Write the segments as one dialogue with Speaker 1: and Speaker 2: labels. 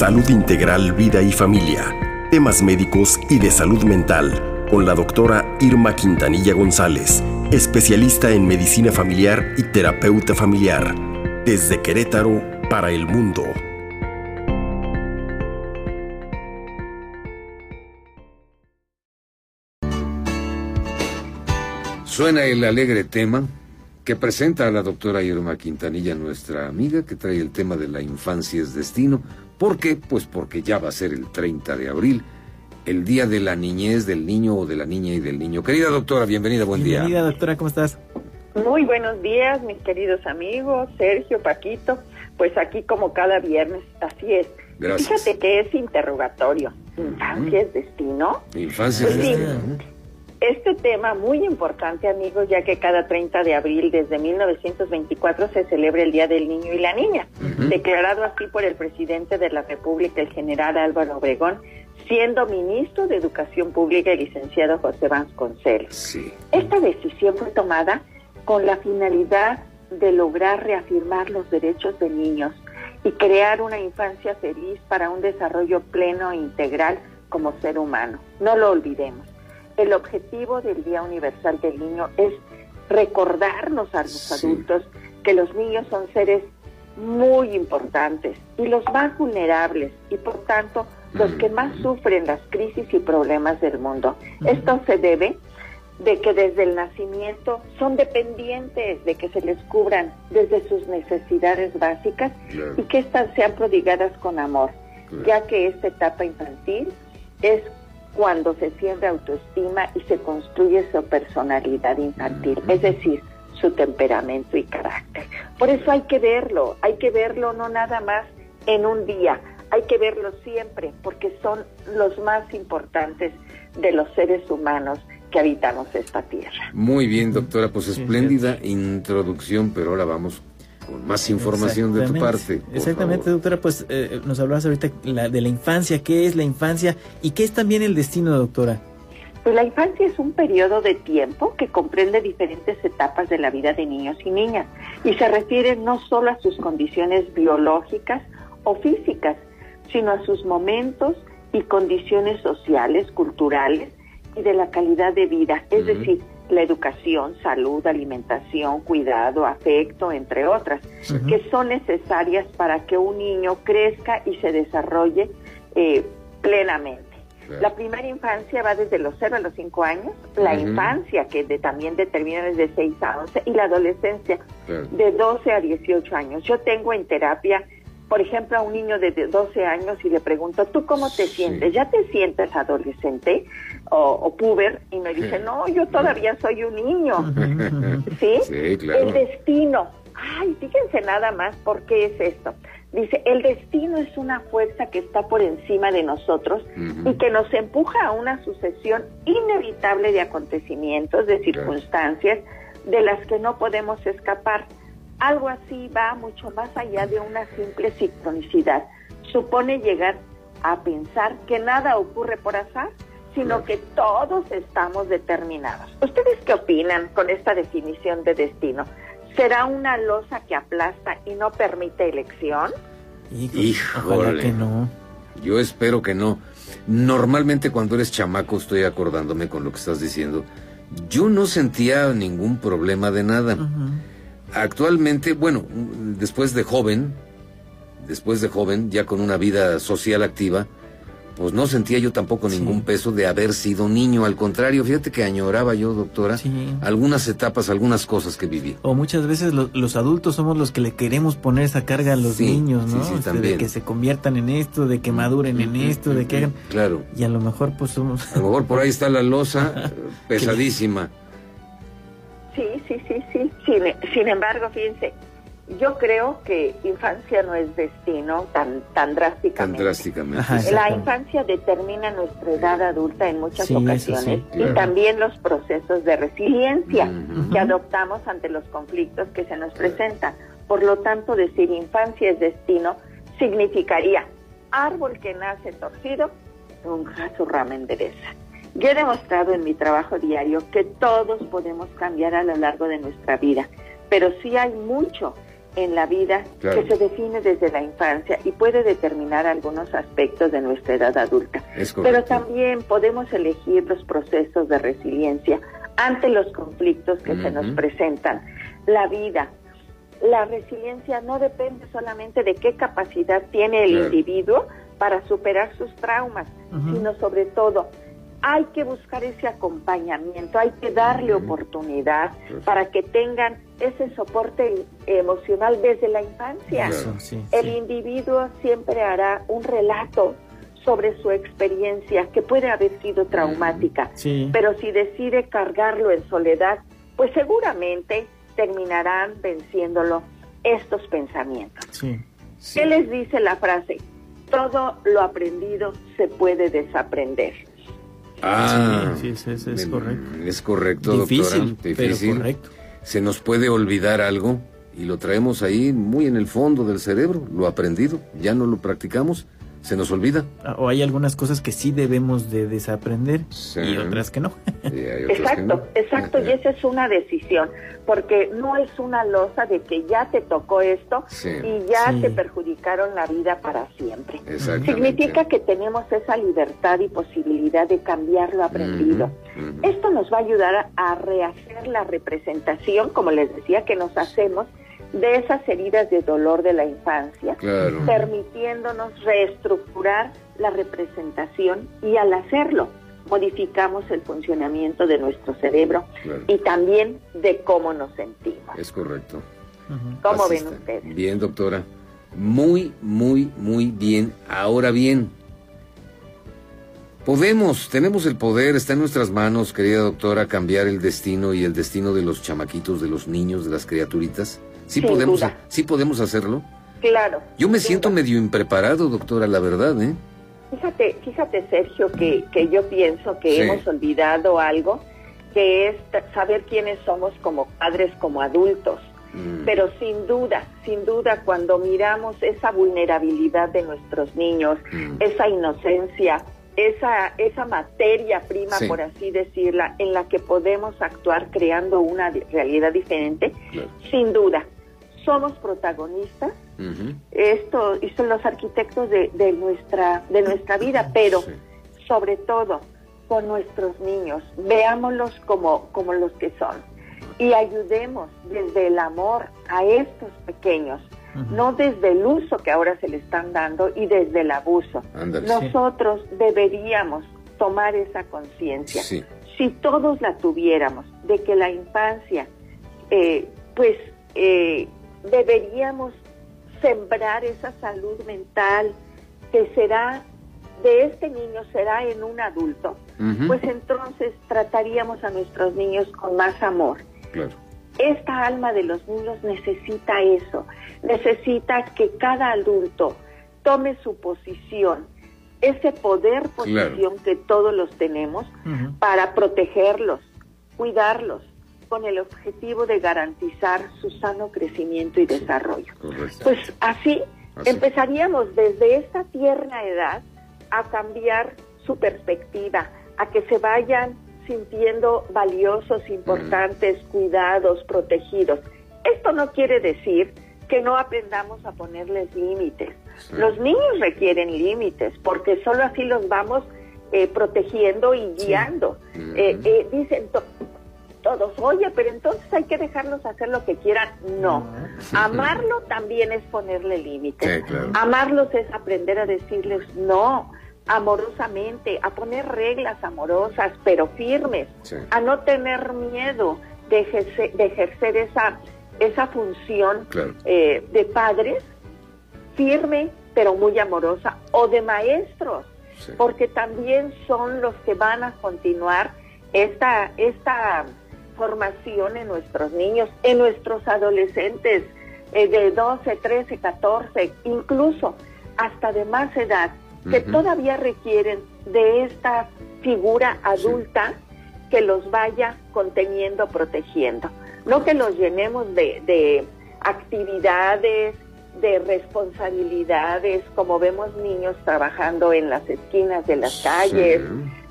Speaker 1: Salud Integral, Vida y Familia, temas médicos y de salud mental, con la doctora Irma Quintanilla González, especialista en medicina familiar y terapeuta familiar, desde Querétaro para el mundo.
Speaker 2: Suena el alegre tema que presenta a la doctora Irma Quintanilla, nuestra amiga, que trae el tema de la infancia es destino. ¿Por qué? Pues porque ya va a ser el 30 de abril, el día de la niñez del niño o de la niña y del niño. Querida doctora, bienvenida, buen día.
Speaker 3: Bienvenida, doctora, ¿cómo estás?
Speaker 4: Muy buenos días, mis queridos amigos, Sergio, Paquito. Pues aquí como cada viernes, así es.
Speaker 2: Gracias.
Speaker 4: Fíjate que es interrogatorio. ¿Infancia es destino?
Speaker 2: Infancia es
Speaker 4: Pues sí.
Speaker 2: destino.
Speaker 4: Este tema muy importante, amigos, ya que cada 30 de abril desde 1924 se celebra el Día del Niño y la Niña, declarado así por el presidente de la República, el general Álvaro Obregón, siendo ministro de Educación Pública el licenciado José Vasconcelos.
Speaker 2: Sí.
Speaker 4: Esta decisión fue tomada con la finalidad de lograr reafirmar los derechos de niños y crear una infancia feliz para un desarrollo pleno e integral como ser humano. No lo olvidemos. El objetivo del Día Universal del Niño es recordarnos a los
Speaker 2: Sí.
Speaker 4: adultos que los niños son seres muy importantes y los más vulnerables y por tanto los que más sufren las crisis y problemas del mundo. Esto se debe de que desde el nacimiento son dependientes de que se les cubran desde sus necesidades básicas
Speaker 2: Claro.
Speaker 4: y que éstas sean prodigadas con amor,
Speaker 2: Claro.
Speaker 4: ya que esta etapa infantil es cuando se siembra autoestima y se construye su personalidad infantil, es decir, su temperamento y carácter. Por eso hay que verlo, hay que verlo no nada más en un día, hay que verlo siempre, porque son los más importantes de los seres humanos que habitamos esta tierra.
Speaker 2: Muy bien, doctora, pues
Speaker 3: Sí,
Speaker 2: espléndida introducción, pero ahora vamos con más información de tu parte.
Speaker 3: Exactamente,
Speaker 2: favor.
Speaker 3: doctora, pues eh, nos hablabas ahorita la- de la infancia, qué es la infancia y qué es también el destino, doctora.
Speaker 4: Pues la infancia es un periodo de tiempo que comprende diferentes etapas de la vida de niños y niñas y se refiere no solo a sus condiciones biológicas o físicas, sino a sus momentos y condiciones sociales, culturales y de la calidad de vida, es decir, la educación, salud, alimentación, cuidado, afecto, entre otras, que son necesarias para que un niño crezca y se desarrolle eh, plenamente.
Speaker 2: Claro.
Speaker 4: La primera infancia va desde los 0 a los 5 años, la infancia que de- también determina desde 6 a 11 y la adolescencia
Speaker 2: Claro.
Speaker 4: de 12 a 18 años. Yo tengo en terapia, por ejemplo, a un niño de de 12 años y le pregunto, ¿tú cómo te
Speaker 2: Sí.
Speaker 4: sientes? ¿Ya te sientes adolescente o, o puber? Y me dice, no, yo todavía soy un niño. ¿Sí?
Speaker 2: Sí, claro.
Speaker 4: El destino. Ay, fíjense nada más por qué es esto. Dice, el destino es una fuerza que está por encima de nosotros y que nos empuja a una sucesión inevitable de acontecimientos, de circunstancias de las que no podemos escapar. Algo así va mucho más allá de una simple sincronicidad. Supone llegar a pensar que nada ocurre por azar, sino que todos estamos determinados. ¿Ustedes qué opinan con esta definición de destino? ¿Será una losa que aplasta y no permite elección?
Speaker 3: Híjole, que no.
Speaker 2: Yo espero que no. Normalmente cuando eres chamaco, estoy acordándome con lo que estás diciendo, yo no sentía ningún problema de nada. Actualmente, bueno, después de joven, después de joven, ya con una vida social activa, pues no sentía yo tampoco
Speaker 3: Sí.
Speaker 2: ningún peso de haber sido niño. Al contrario, fíjate que añoraba yo, doctora,
Speaker 3: Sí.
Speaker 2: algunas etapas, algunas cosas que viví.
Speaker 3: O muchas veces lo- los adultos somos los que le queremos poner esa carga a los
Speaker 2: Sí,
Speaker 3: niños, ¿no?
Speaker 2: sí, sí,
Speaker 3: Este, de que se conviertan en esto, de que maduren en esto, de que hagan...
Speaker 2: Claro.
Speaker 3: Y a lo mejor pues somos...
Speaker 2: A lo mejor por ahí está la losa pesadísima.
Speaker 4: Sí, sí, sí. Sin, sin embargo, fíjense, yo creo que infancia no es destino tan, tan
Speaker 2: Tan
Speaker 4: drásticamente.
Speaker 2: drásticamente.
Speaker 3: Ajá,
Speaker 4: La infancia determina nuestra edad adulta en muchas
Speaker 3: Sí,
Speaker 4: ocasiones
Speaker 3: sí,
Speaker 2: claro.
Speaker 4: y también los procesos de resiliencia que adoptamos ante los conflictos que se nos presentan. Por lo tanto, decir infancia es destino significaría árbol que nace torcido, nunca su rama endereza. Yo he demostrado en mi trabajo diario que todos podemos cambiar a lo largo de nuestra vida, pero sí hay mucho en la vida que se define desde la infancia y puede determinar algunos aspectos de nuestra edad adulta. Pero también podemos elegir los procesos de resiliencia ante los conflictos que se nos presentan. La vida, la resiliencia no depende solamente de qué capacidad tiene el individuo para superar sus traumas, sino sobre todo hay que buscar ese acompañamiento, hay que darle oportunidad para que tengan ese soporte emocional desde la infancia. el individuo siempre hará un relato sobre su experiencia que puede haber sido traumática, pero si decide cargarlo en soledad, pues seguramente terminarán venciéndolo estos pensamientos. ¿Qué les dice la frase? Todo lo aprendido se puede desaprender.
Speaker 2: Ah,
Speaker 3: sí, sí, es, correcto.
Speaker 2: Es correcto, Difícil,
Speaker 3: Difícil. correcto.
Speaker 2: Se nos puede olvidar algo y lo traemos ahí muy en el fondo del cerebro, lo aprendido, ya no lo practicamos se nos olvida.
Speaker 3: Ah, o hay algunas cosas que sí debemos de desaprender y otras que no.
Speaker 4: exacto, exacto, y esa es una decisión, porque no es una losa de que ya te tocó esto y ya te perjudicaron la vida para siempre. Significa que tenemos esa libertad y posibilidad de cambiar lo aprendido. Esto nos va a ayudar a rehacer la representación, como les decía, que nos hacemos de esas heridas de dolor de la infancia, permitiéndonos reestructurar la representación y al hacerlo modificamos el funcionamiento de nuestro cerebro y también de cómo nos sentimos.
Speaker 2: Es correcto.
Speaker 4: ¿Cómo ven ustedes?
Speaker 2: Bien, doctora. Muy, muy, muy bien. Ahora bien, podemos, tenemos el poder, está en nuestras manos, querida doctora, cambiar el destino y el destino de los chamaquitos, de los niños, de las criaturitas. Sí podemos, sí podemos hacerlo.
Speaker 4: Claro.
Speaker 2: Yo me siento medio impreparado, doctora, la verdad, ¿eh?
Speaker 4: Fíjate, fíjate Sergio, que, que yo pienso que hemos olvidado algo, que es saber quiénes somos como padres, como adultos. Mm. Pero sin duda, sin duda, cuando miramos esa vulnerabilidad de nuestros niños, mm. esa inocencia, esa, esa materia prima, por así decirla, en la que podemos actuar creando una realidad diferente, sin duda, somos protagonistas. Esto y son los arquitectos de, de, nuestra de nuestra vida, pero sobre todo con nuestros niños, veámoslos como como los que son. Y ayudemos desde el amor a estos pequeños, no desde el uso que ahora se le están dando y desde el abuso. Nosotros deberíamos tomar esa conciencia. Si todos la tuviéramos, de que la infancia, eh, pues eh, deberíamos sembrar esa salud mental que será de este niño será en un adulto, pues entonces trataríamos a nuestros niños con más amor. Esta alma de los niños necesita eso, necesita que cada adulto tome su posición, ese poder posición que todos los tenemos para protegerlos, cuidarlos, con el objetivo de garantizar su sano crecimiento y desarrollo. Pues así, empezaríamos desde esta tierna edad a cambiar su perspectiva, a que se vayan sintiendo valiosos, importantes, cuidados, protegidos. Esto no quiere decir que no aprendamos a ponerles límites. Los niños requieren límites porque solo así los vamos eh, protegiendo y guiando. Eh, eh, dicen, todos, oye, pero entonces hay que dejarlos hacer lo que quieran. No, amarlo también es ponerle límites. Amarlos es aprender a decirles no, amorosamente, a poner reglas amorosas, pero firmes, a no tener miedo de ejercer, esa, esa función eh, de padres, firme, pero muy amorosa, o de maestros, porque también son los que van a continuar esta, esta formación en nuestros niños, en nuestros adolescentes eh, de 12, 13, 14, incluso hasta de más edad, que todavía requieren de esta figura adulta que los vaya conteniendo, protegiendo. No que los llenemos de, de actividades, de responsabilidades, como vemos niños trabajando en las esquinas de las calles,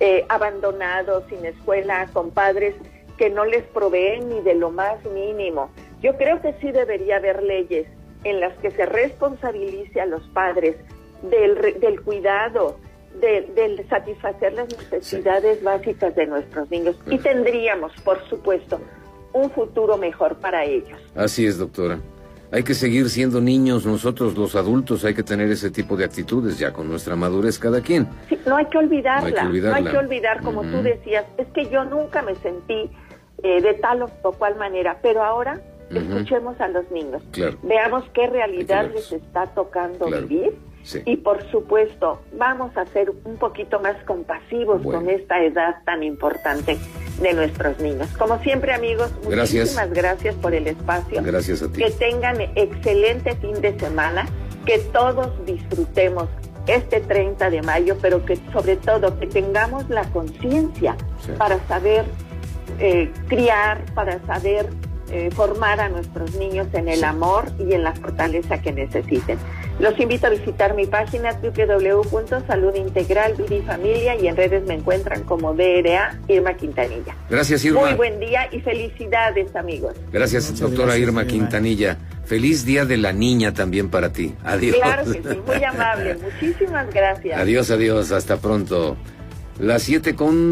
Speaker 4: eh, abandonados, sin escuela, con padres que no les proveen ni de lo más mínimo. Yo creo que sí debería haber leyes en las que se responsabilice a los padres del, del cuidado, de, satisfacer las necesidades básicas de nuestros niños. Y tendríamos, por supuesto, un futuro mejor para ellos.
Speaker 2: Así es, doctora. Hay que seguir siendo niños nosotros los adultos, hay que tener ese tipo de actitudes ya con nuestra madurez cada quien.
Speaker 4: no hay que olvidarla, no hay que, olvidar, como tú decías, es que yo nunca me sentí eh, de tal o cual manera, pero ahora escuchemos a los niños, veamos qué realidad les está tocando vivir. Y por supuesto vamos a ser un poquito más compasivos con esta edad tan importante de nuestros niños. Como siempre amigos, muchísimas gracias por el espacio.
Speaker 2: Gracias a ti.
Speaker 4: Que tengan excelente fin de semana, que todos disfrutemos este 30 de mayo, pero que sobre todo que tengamos la conciencia para saber eh, criar, para saber eh, formar a nuestros niños en el amor y en la fortaleza que necesiten. Los invito a visitar mi página Familia y en redes me encuentran como DRA Irma Quintanilla.
Speaker 2: Gracias, Irma.
Speaker 4: Muy buen día y felicidades, amigos.
Speaker 2: Gracias, doctora Irma Quintanilla. Feliz Día de la Niña también para ti. Adiós.
Speaker 4: Claro que sí, muy amable. Muchísimas gracias.
Speaker 2: Adiós, adiós. Hasta pronto. Las siete con...